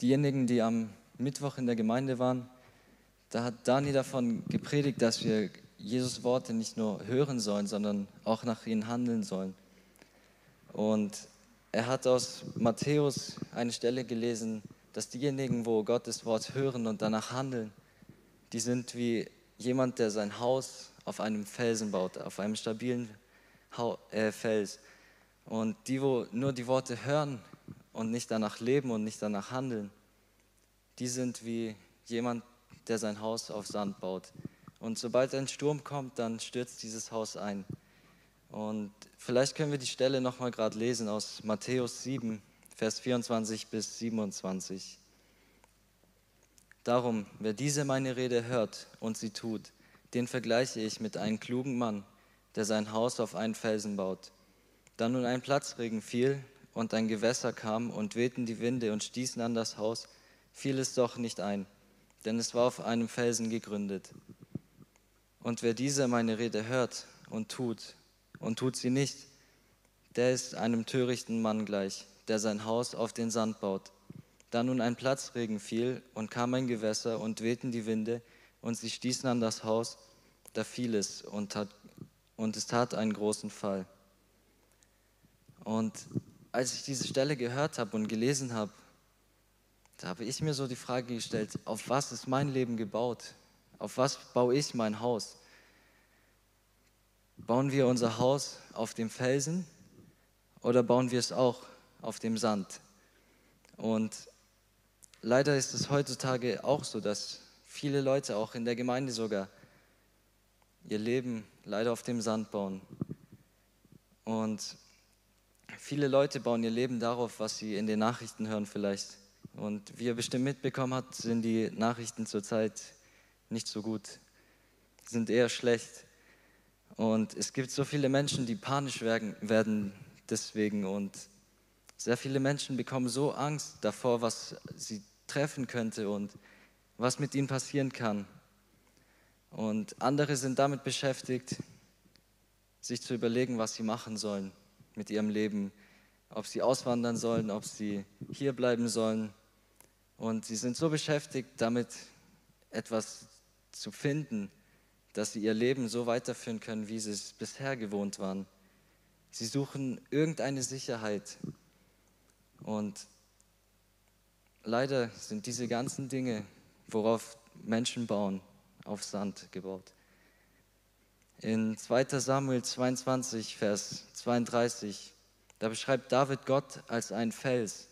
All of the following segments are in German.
diejenigen, die am Mittwoch in der Gemeinde waren, da hat Dani davon gepredigt, dass wir Jesus Worte nicht nur hören sollen, sondern auch nach ihnen handeln sollen. Und er hat aus Matthäus eine Stelle gelesen, dass diejenigen, wo Gottes Wort hören und danach handeln, die sind wie jemand, der sein Haus auf einem Felsen baut, auf einem stabilen äh, Fels. Und die, wo nur die Worte hören und nicht danach leben und nicht danach handeln, die sind wie jemand, der sein Haus auf Sand baut. Und sobald ein Sturm kommt, dann stürzt dieses Haus ein. Und vielleicht können wir die Stelle nochmal gerade lesen aus Matthäus 7, Vers 24 bis 27. Darum, wer diese meine Rede hört und sie tut, den vergleiche ich mit einem klugen Mann, der sein Haus auf einen Felsen baut. Da nun ein Platzregen fiel und ein Gewässer kam und wehten die Winde und stießen an das Haus, fiel es doch nicht ein, denn es war auf einem Felsen gegründet. Und wer diese meine Rede hört und tut und tut sie nicht, der ist einem törichten Mann gleich, der sein Haus auf den Sand baut. Da nun ein Platzregen fiel und kam ein Gewässer und wehten die Winde und sie stießen an das Haus, da fiel es und, tat, und es tat einen großen Fall. Und als ich diese Stelle gehört habe und gelesen habe, da habe ich mir so die Frage gestellt, auf was ist mein Leben gebaut? Auf was baue ich mein Haus? Bauen wir unser Haus auf dem Felsen oder bauen wir es auch auf dem Sand? Und leider ist es heutzutage auch so, dass viele Leute, auch in der Gemeinde sogar, ihr Leben leider auf dem Sand bauen. Und viele Leute bauen ihr Leben darauf, was sie in den Nachrichten hören vielleicht. Und wie ihr bestimmt mitbekommen habt, sind die Nachrichten zurzeit nicht so gut, sind eher schlecht. Und es gibt so viele Menschen, die panisch werden deswegen. Und sehr viele Menschen bekommen so Angst davor, was sie treffen könnte und was mit ihnen passieren kann. Und andere sind damit beschäftigt, sich zu überlegen, was sie machen sollen mit ihrem Leben, ob sie auswandern sollen, ob sie hier bleiben sollen. Und sie sind so beschäftigt damit, etwas zu finden, dass sie ihr Leben so weiterführen können, wie sie es bisher gewohnt waren. Sie suchen irgendeine Sicherheit. Und leider sind diese ganzen Dinge, worauf Menschen bauen, auf Sand gebaut. In 2 Samuel 22, Vers 32, da beschreibt David Gott als ein Fels.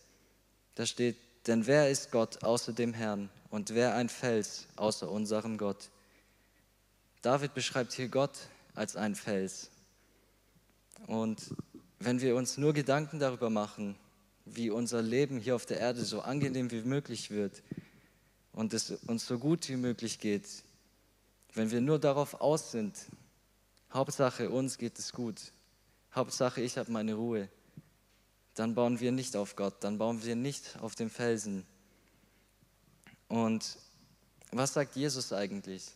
Da steht, denn wer ist Gott außer dem Herrn und wer ein Fels außer unserem Gott? David beschreibt hier Gott als ein Fels. Und wenn wir uns nur Gedanken darüber machen, wie unser Leben hier auf der Erde so angenehm wie möglich wird und es uns so gut wie möglich geht, wenn wir nur darauf aus sind, Hauptsache uns geht es gut, Hauptsache ich habe meine Ruhe, dann bauen wir nicht auf Gott, dann bauen wir nicht auf dem Felsen. Und was sagt Jesus eigentlich?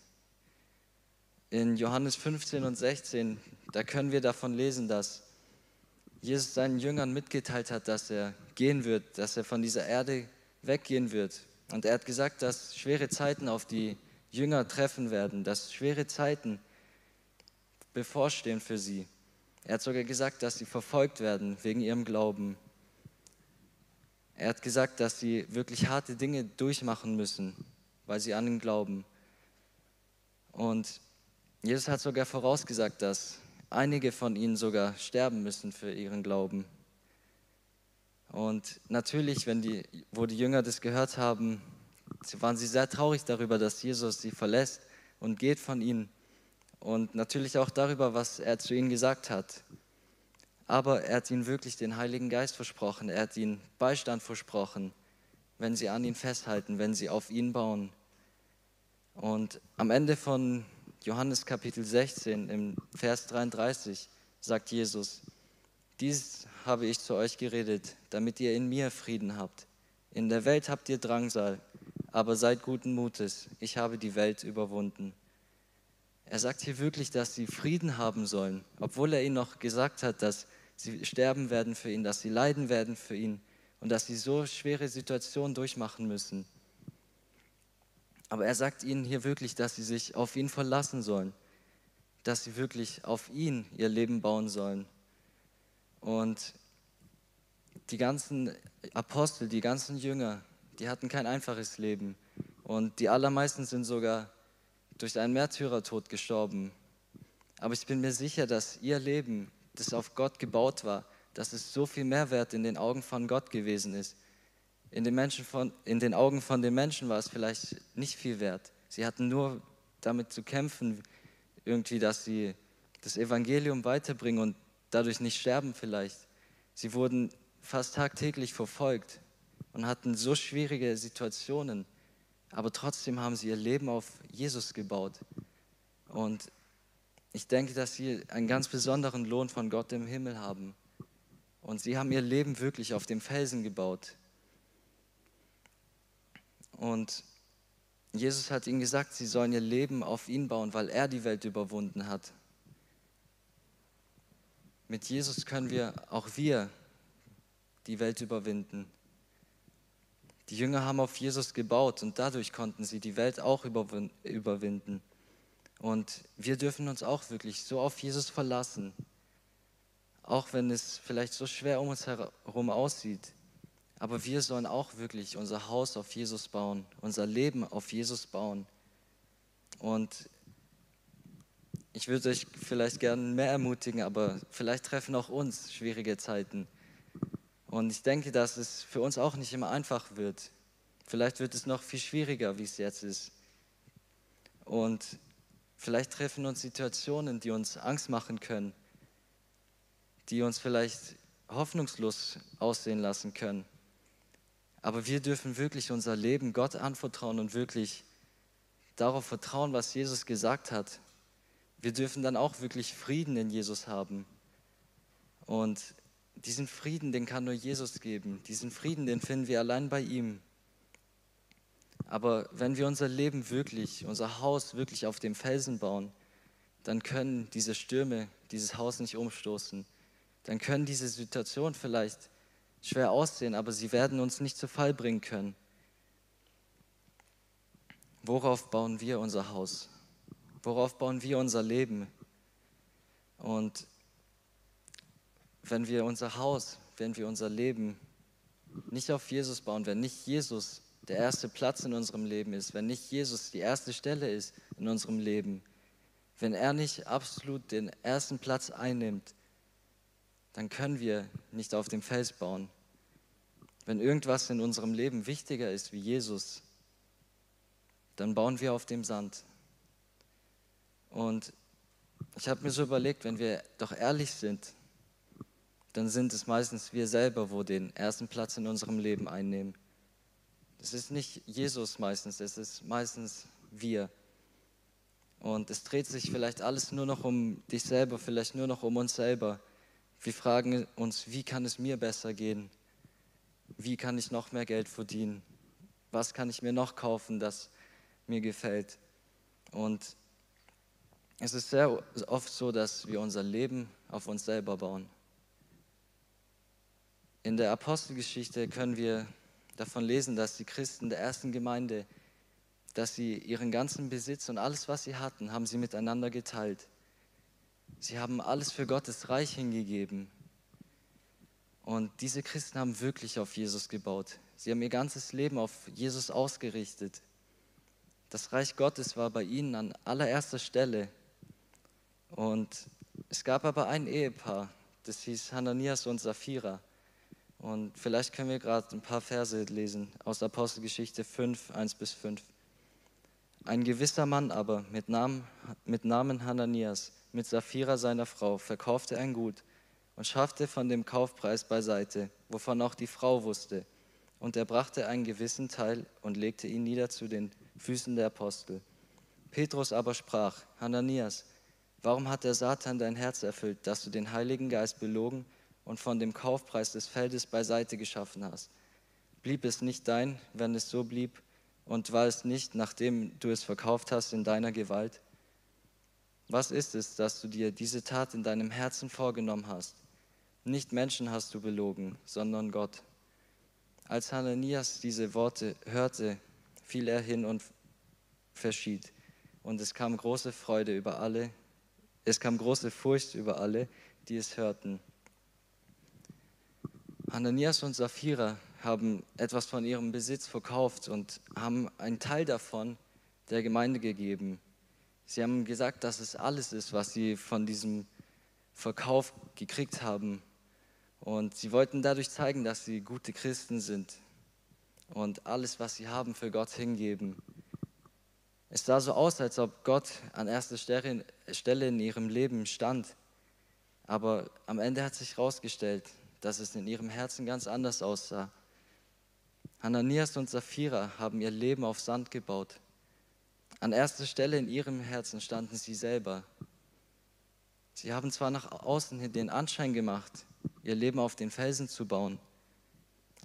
In Johannes 15 und 16, da können wir davon lesen, dass Jesus seinen Jüngern mitgeteilt hat, dass er gehen wird, dass er von dieser Erde weggehen wird. Und er hat gesagt, dass schwere Zeiten auf die Jünger treffen werden, dass schwere Zeiten bevorstehen für sie. Er hat sogar gesagt, dass sie verfolgt werden wegen ihrem Glauben. Er hat gesagt, dass sie wirklich harte Dinge durchmachen müssen, weil sie an ihn glauben. Und Jesus hat sogar vorausgesagt, dass einige von ihnen sogar sterben müssen für ihren Glauben. Und natürlich, wenn die, wo die Jünger das gehört haben, waren sie sehr traurig darüber, dass Jesus sie verlässt und geht von ihnen. Und natürlich auch darüber, was er zu ihnen gesagt hat. Aber er hat ihnen wirklich den Heiligen Geist versprochen. Er hat ihnen Beistand versprochen, wenn sie an ihn festhalten, wenn sie auf ihn bauen. Und am Ende von Johannes Kapitel 16 im Vers 33 sagt Jesus, dies habe ich zu euch geredet, damit ihr in mir Frieden habt. In der Welt habt ihr Drangsal, aber seid guten Mutes, ich habe die Welt überwunden. Er sagt hier wirklich, dass sie Frieden haben sollen, obwohl er ihnen noch gesagt hat, dass sie sterben werden für ihn, dass sie leiden werden für ihn und dass sie so schwere Situationen durchmachen müssen. Aber er sagt ihnen hier wirklich, dass sie sich auf ihn verlassen sollen, dass sie wirklich auf ihn ihr Leben bauen sollen. Und die ganzen Apostel, die ganzen Jünger, die hatten kein einfaches Leben. Und die allermeisten sind sogar durch einen Märtyrertod gestorben. Aber ich bin mir sicher, dass ihr Leben, das auf Gott gebaut war, dass es so viel Mehrwert in den Augen von Gott gewesen ist. In den, Menschen von, in den Augen von den Menschen war es vielleicht nicht viel wert. Sie hatten nur damit zu kämpfen, irgendwie, dass sie das Evangelium weiterbringen und dadurch nicht sterben vielleicht. Sie wurden fast tagtäglich verfolgt und hatten so schwierige Situationen, aber trotzdem haben sie ihr Leben auf Jesus gebaut. Und ich denke, dass sie einen ganz besonderen Lohn von Gott im Himmel haben. Und sie haben ihr Leben wirklich auf dem Felsen gebaut. Und Jesus hat ihnen gesagt, sie sollen ihr Leben auf ihn bauen, weil er die Welt überwunden hat. Mit Jesus können wir, auch wir, die Welt überwinden. Die Jünger haben auf Jesus gebaut und dadurch konnten sie die Welt auch überwinden. Und wir dürfen uns auch wirklich so auf Jesus verlassen, auch wenn es vielleicht so schwer um uns herum aussieht. Aber wir sollen auch wirklich unser Haus auf Jesus bauen, unser Leben auf Jesus bauen. Und ich würde euch vielleicht gerne mehr ermutigen, aber vielleicht treffen auch uns schwierige Zeiten. Und ich denke, dass es für uns auch nicht immer einfach wird. Vielleicht wird es noch viel schwieriger, wie es jetzt ist. Und vielleicht treffen uns Situationen, die uns Angst machen können, die uns vielleicht hoffnungslos aussehen lassen können. Aber wir dürfen wirklich unser Leben Gott anvertrauen und wirklich darauf vertrauen, was Jesus gesagt hat. Wir dürfen dann auch wirklich Frieden in Jesus haben. Und diesen Frieden, den kann nur Jesus geben. Diesen Frieden, den finden wir allein bei ihm. Aber wenn wir unser Leben wirklich, unser Haus wirklich auf dem Felsen bauen, dann können diese Stürme dieses Haus nicht umstoßen. Dann können diese Situationen vielleicht schwer aussehen, aber sie werden uns nicht zu Fall bringen können. Worauf bauen wir unser Haus? Worauf bauen wir unser Leben? Und wenn wir unser Haus, wenn wir unser Leben nicht auf Jesus bauen, wenn nicht Jesus der erste Platz in unserem Leben ist, wenn nicht Jesus die erste Stelle ist in unserem Leben, wenn er nicht absolut den ersten Platz einnimmt, dann können wir nicht auf dem Fels bauen. Wenn irgendwas in unserem Leben wichtiger ist wie Jesus, dann bauen wir auf dem Sand. Und ich habe mir so überlegt, wenn wir doch ehrlich sind, dann sind es meistens wir selber, wo den ersten Platz in unserem Leben einnehmen. Es ist nicht Jesus meistens, es ist meistens wir. Und es dreht sich vielleicht alles nur noch um dich selber, vielleicht nur noch um uns selber. Wir fragen uns, wie kann es mir besser gehen? Wie kann ich noch mehr Geld verdienen? Was kann ich mir noch kaufen, das mir gefällt? Und es ist sehr oft so, dass wir unser Leben auf uns selber bauen. In der Apostelgeschichte können wir davon lesen, dass die Christen der ersten Gemeinde, dass sie ihren ganzen Besitz und alles, was sie hatten, haben sie miteinander geteilt. Sie haben alles für Gottes Reich hingegeben. Und diese Christen haben wirklich auf Jesus gebaut. Sie haben ihr ganzes Leben auf Jesus ausgerichtet. Das Reich Gottes war bei ihnen an allererster Stelle. Und es gab aber ein Ehepaar, das hieß Hananias und Sapphira. Und vielleicht können wir gerade ein paar Verse lesen aus Apostelgeschichte 5, 1 bis 5. Ein gewisser Mann aber mit Namen, mit Namen Hananias, mit Sapphira seiner Frau, verkaufte ein Gut und schaffte von dem Kaufpreis beiseite, wovon auch die Frau wusste. Und er brachte einen gewissen Teil und legte ihn nieder zu den Füßen der Apostel. Petrus aber sprach, Hananias, warum hat der Satan dein Herz erfüllt, dass du den Heiligen Geist belogen und von dem Kaufpreis des Feldes beiseite geschaffen hast. Blieb es nicht dein, wenn es so blieb, und war es nicht, nachdem du es verkauft hast, in deiner Gewalt? Was ist es, dass du dir diese Tat in deinem Herzen vorgenommen hast? Nicht Menschen hast du belogen, sondern Gott. Als Hananias diese Worte hörte, fiel er hin und verschied. Und es kam große Freude über alle, es kam große Furcht über alle, die es hörten. Hananias und Sapphira haben etwas von ihrem Besitz verkauft und haben einen Teil davon der Gemeinde gegeben. Sie haben gesagt, dass es alles ist, was sie von diesem Verkauf gekriegt haben. Und sie wollten dadurch zeigen, dass sie gute Christen sind und alles, was sie haben, für Gott hingeben. Es sah so aus, als ob Gott an erster Stelle in ihrem Leben stand. Aber am Ende hat sich herausgestellt, dass es in ihrem Herzen ganz anders aussah. Hananias und Sapphira haben ihr Leben auf Sand gebaut. An erster Stelle in ihrem Herzen standen sie selber. Sie haben zwar nach außen hin den Anschein gemacht, ihr Leben auf den Felsen zu bauen,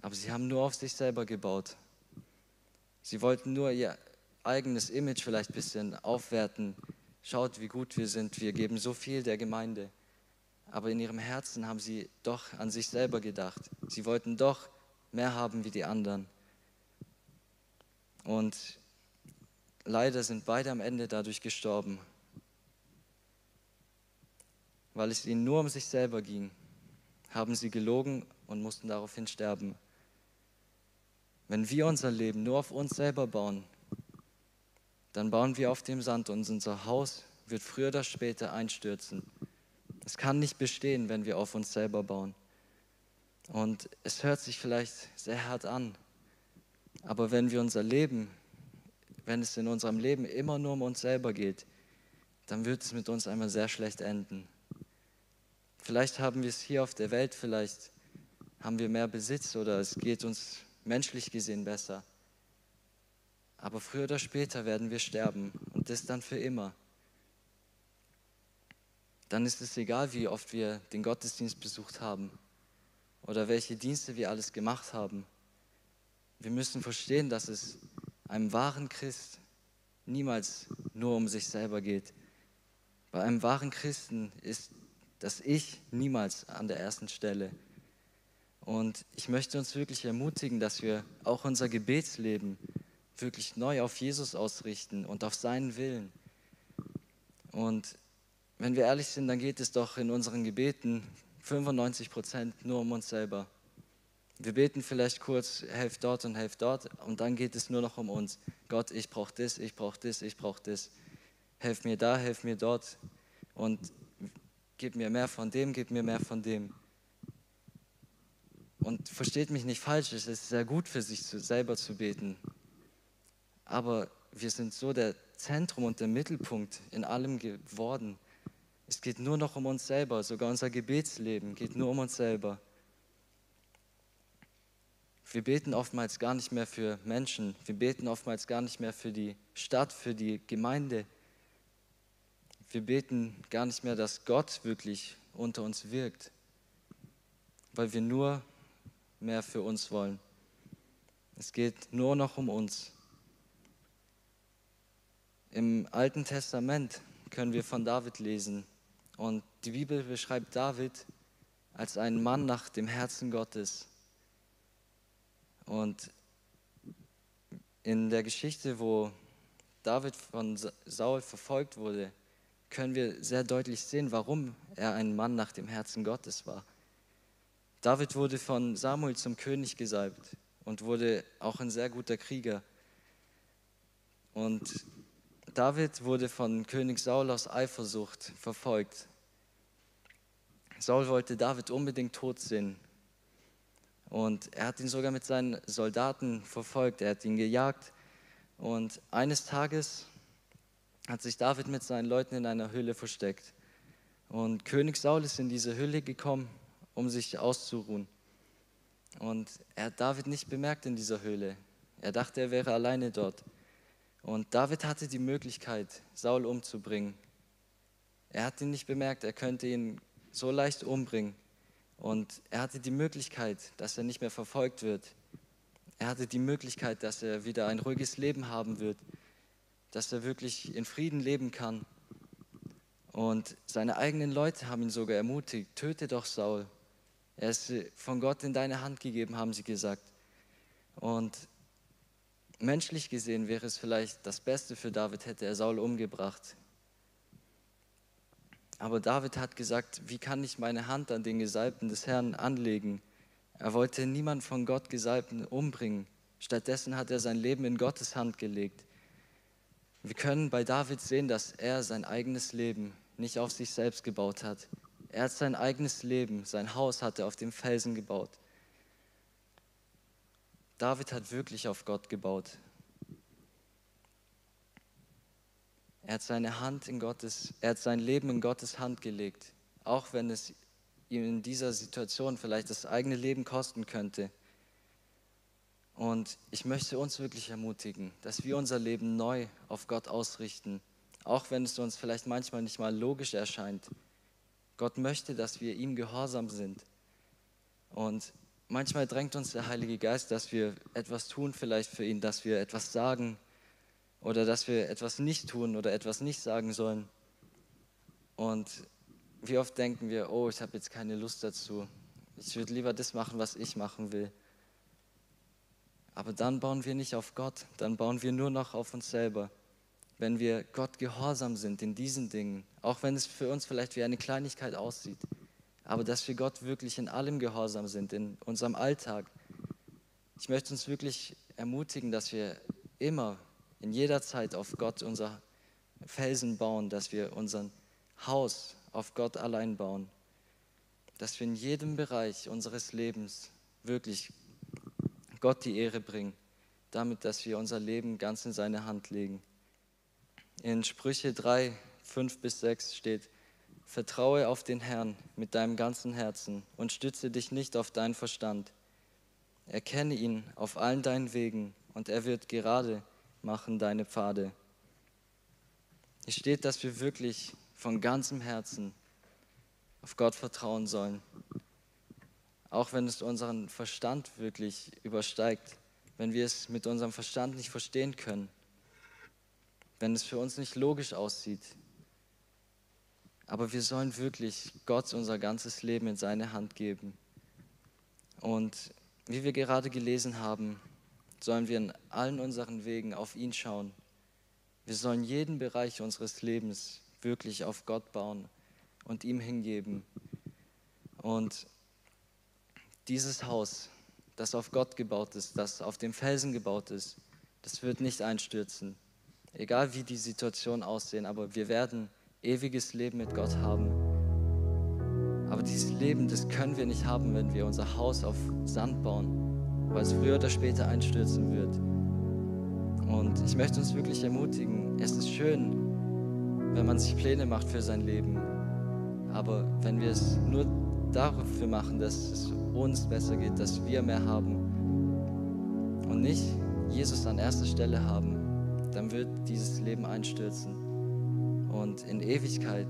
aber sie haben nur auf sich selber gebaut. Sie wollten nur ihr eigenes Image vielleicht ein bisschen aufwerten. Schaut, wie gut wir sind, wir geben so viel der Gemeinde. Aber in ihrem Herzen haben sie doch an sich selber gedacht. Sie wollten doch mehr haben wie die anderen. Und leider sind beide am Ende dadurch gestorben, weil es ihnen nur um sich selber ging, haben sie gelogen und mussten daraufhin sterben. Wenn wir unser Leben nur auf uns selber bauen, dann bauen wir auf dem Sand und unser Haus wird früher oder später einstürzen. Es kann nicht bestehen, wenn wir auf uns selber bauen. Und es hört sich vielleicht sehr hart an, aber wenn wir unser Leben, wenn es in unserem Leben immer nur um uns selber geht, dann wird es mit uns einmal sehr schlecht enden. Vielleicht haben wir es hier auf der Welt, vielleicht haben wir mehr Besitz oder es geht uns menschlich gesehen besser. Aber früher oder später werden wir sterben und das dann für immer. Dann ist es egal, wie oft wir den Gottesdienst besucht haben oder welche Dienste wir alles gemacht haben. Wir müssen verstehen, dass es einem wahren Christ niemals nur um sich selber geht. Bei einem wahren Christen ist das Ich niemals an der ersten Stelle. Und ich möchte uns wirklich ermutigen, dass wir auch unser Gebetsleben wirklich neu auf Jesus ausrichten und auf seinen Willen. Und wenn wir ehrlich sind, dann geht es doch in unseren Gebeten 95 Prozent nur um uns selber. Wir beten vielleicht kurz, helft dort und helft dort und dann geht es nur noch um uns. Gott, ich brauche das, ich brauche das, ich brauche das. Helf mir da, helf mir dort und gib mir mehr von dem, gib mir mehr von dem. Und versteht mich nicht falsch, es ist sehr gut für sich selber zu beten. Aber wir sind so der Zentrum und der Mittelpunkt in allem geworden. Es geht nur noch um uns selber, sogar unser Gebetsleben geht nur um uns selber. Wir beten oftmals gar nicht mehr für Menschen, wir beten oftmals gar nicht mehr für die Stadt, für die Gemeinde. Wir beten gar nicht mehr, dass Gott wirklich unter uns wirkt, weil wir nur mehr für uns wollen. Es geht nur noch um uns. Im Alten Testament können wir von David lesen. Und die Bibel beschreibt David als einen Mann nach dem Herzen Gottes. Und in der Geschichte, wo David von Saul verfolgt wurde, können wir sehr deutlich sehen, warum er ein Mann nach dem Herzen Gottes war. David wurde von Samuel zum König gesalbt und wurde auch ein sehr guter Krieger. Und David wurde von König Saul aus Eifersucht verfolgt. Saul wollte David unbedingt tot sehen. Und er hat ihn sogar mit seinen Soldaten verfolgt. Er hat ihn gejagt. Und eines Tages hat sich David mit seinen Leuten in einer Höhle versteckt. Und König Saul ist in diese Höhle gekommen um sich auszuruhen. Und er hat David nicht bemerkt in dieser Höhle. Er dachte, er wäre alleine dort. Und David hatte die Möglichkeit, Saul umzubringen. Er hat ihn nicht bemerkt, er könnte ihn so leicht umbringen. Und er hatte die Möglichkeit, dass er nicht mehr verfolgt wird. Er hatte die Möglichkeit, dass er wieder ein ruhiges Leben haben wird, dass er wirklich in Frieden leben kann. Und seine eigenen Leute haben ihn sogar ermutigt, töte doch Saul. Er ist von Gott in deine Hand gegeben, haben sie gesagt. Und menschlich gesehen wäre es vielleicht das Beste für David, hätte er Saul umgebracht. Aber David hat gesagt, wie kann ich meine Hand an den Gesalbten des Herrn anlegen? Er wollte niemand von Gott Gesalbten umbringen. Stattdessen hat er sein Leben in Gottes Hand gelegt. Wir können bei David sehen, dass er sein eigenes Leben nicht auf sich selbst gebaut hat. Er hat sein eigenes Leben, sein Haus hat er auf dem Felsen gebaut. David hat wirklich auf Gott gebaut. Er hat seine Hand in Gottes, er hat sein Leben in Gottes Hand gelegt, auch wenn es ihm in dieser Situation vielleicht das eigene Leben kosten könnte. Und ich möchte uns wirklich ermutigen, dass wir unser Leben neu auf Gott ausrichten, auch wenn es uns vielleicht manchmal nicht mal logisch erscheint. Gott möchte, dass wir ihm gehorsam sind. Und manchmal drängt uns der Heilige Geist, dass wir etwas tun vielleicht für ihn, dass wir etwas sagen oder dass wir etwas nicht tun oder etwas nicht sagen sollen. Und wie oft denken wir, oh, ich habe jetzt keine Lust dazu. Ich würde lieber das machen, was ich machen will. Aber dann bauen wir nicht auf Gott, dann bauen wir nur noch auf uns selber. Wenn wir Gott gehorsam sind in diesen Dingen, auch wenn es für uns vielleicht wie eine Kleinigkeit aussieht, aber dass wir Gott wirklich in allem gehorsam sind, in unserem Alltag. Ich möchte uns wirklich ermutigen, dass wir immer, in jeder Zeit auf Gott unser Felsen bauen, dass wir unser Haus auf Gott allein bauen, dass wir in jedem Bereich unseres Lebens wirklich Gott die Ehre bringen, damit, dass wir unser Leben ganz in seine Hand legen. In Sprüche 3, 5 bis 6 steht, Vertraue auf den Herrn mit deinem ganzen Herzen und stütze dich nicht auf deinen Verstand. Erkenne ihn auf allen deinen Wegen und er wird gerade machen deine Pfade. Hier steht, dass wir wirklich von ganzem Herzen auf Gott vertrauen sollen auch wenn es unseren Verstand wirklich übersteigt, wenn wir es mit unserem Verstand nicht verstehen können, wenn es für uns nicht logisch aussieht. Aber wir sollen wirklich Gott unser ganzes Leben in seine Hand geben. Und wie wir gerade gelesen haben, sollen wir in allen unseren Wegen auf ihn schauen. Wir sollen jeden Bereich unseres Lebens wirklich auf Gott bauen und ihm hingeben. Und dieses Haus, das auf Gott gebaut ist, das auf dem Felsen gebaut ist, das wird nicht einstürzen. Egal wie die Situation aussehen, aber wir werden ewiges Leben mit Gott haben. Aber dieses Leben, das können wir nicht haben, wenn wir unser Haus auf Sand bauen, weil es früher oder später einstürzen wird. Und ich möchte uns wirklich ermutigen, es ist schön, wenn man sich Pläne macht für sein Leben. Aber wenn wir es nur dafür machen, dass es uns besser geht, dass wir mehr haben und nicht Jesus an erster Stelle haben, dann wird dieses Leben einstürzen. Und in Ewigkeit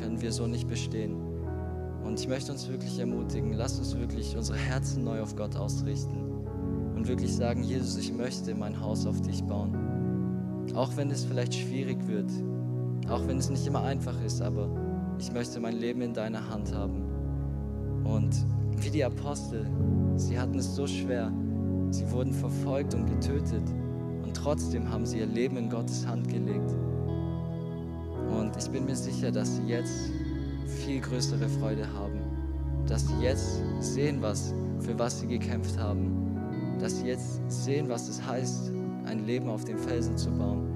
können wir so nicht bestehen. Und ich möchte uns wirklich ermutigen, lasst uns wirklich unsere Herzen neu auf Gott ausrichten und wirklich sagen, Jesus, ich möchte mein Haus auf dich bauen. Auch wenn es vielleicht schwierig wird, auch wenn es nicht immer einfach ist, aber ich möchte mein Leben in deiner Hand haben. Und wie die Apostel, sie hatten es so schwer. Sie wurden verfolgt und getötet. Und trotzdem haben sie ihr Leben in Gottes Hand gelegt. Und ich bin mir sicher, dass sie jetzt viel größere Freude haben. Dass sie jetzt sehen, was, für was sie gekämpft haben. Dass sie jetzt sehen, was es heißt, ein Leben auf dem Felsen zu bauen.